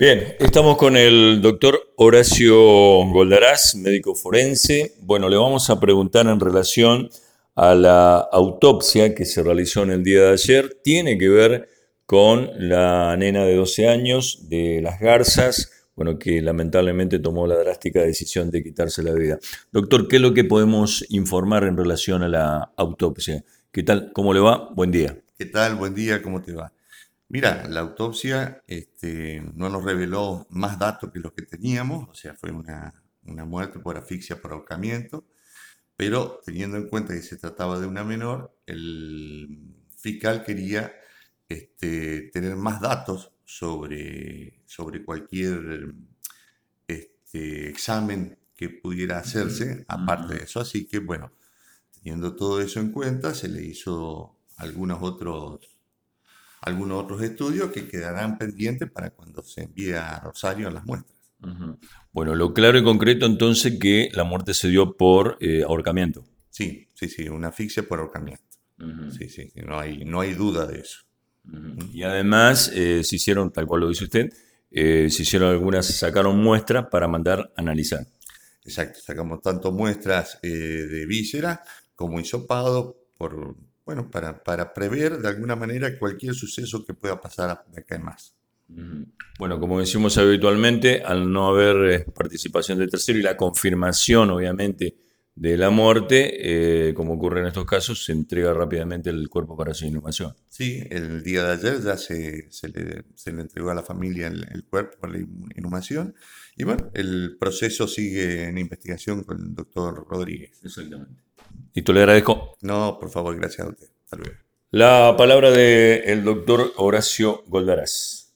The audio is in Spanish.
Bien, estamos con el doctor Horacio Goldarás, médico forense. Bueno, le vamos a preguntar en relación a la autopsia que se realizó en el día de ayer. Tiene que ver con la nena de 12 años de Las Garzas, bueno, que lamentablemente tomó la drástica decisión de quitarse la vida. Doctor, ¿qué es lo que podemos informar en relación a la autopsia? ¿Qué tal? ¿Cómo le va? Buen día. ¿Qué tal? Buen día, ¿cómo te va? Mira, la autopsia este, no nos reveló más datos que los que teníamos, o sea, fue una, muerte por asfixia por ahorcamiento, pero teniendo en cuenta que se trataba de una menor, el fiscal quería este, tener más datos sobre, sobre cualquier este, examen que pudiera hacerse, aparte de eso. Así que, bueno, teniendo todo eso en cuenta, se le hizo algunos otros algunos otros estudios que quedarán pendientes para cuando se envíe a Rosario las muestras. Bueno, lo claro y concreto entonces que la muerte se dio por eh, ahorcamiento. Sí, sí, sí, una asfixia por ahorcamiento. Sí, sí, no hay, no hay duda de eso. Y además eh, se hicieron, tal cual lo dice usted, eh, se hicieron algunas, sacaron muestras para mandar a analizar. Exacto, sacamos tanto muestras de víscera como hisopado por, bueno, para, prever de alguna manera cualquier suceso que pueda pasar de acá en más. Bueno, como decimos habitualmente, al no haber eh, participación de tercero y la confirmación, obviamente, de la muerte, eh, como ocurre en estos casos, se entrega rápidamente el cuerpo para su inhumación. Sí, el día de ayer ya se, se, le, se le, entregó a la familia el, el, cuerpo para la inhumación y bueno, el proceso sigue en investigación con el doctor Rodríguez. Exactamente. Y tú le agradezco. No, por favor, gracias a usted. La palabra del doctor Horacio Goldarás.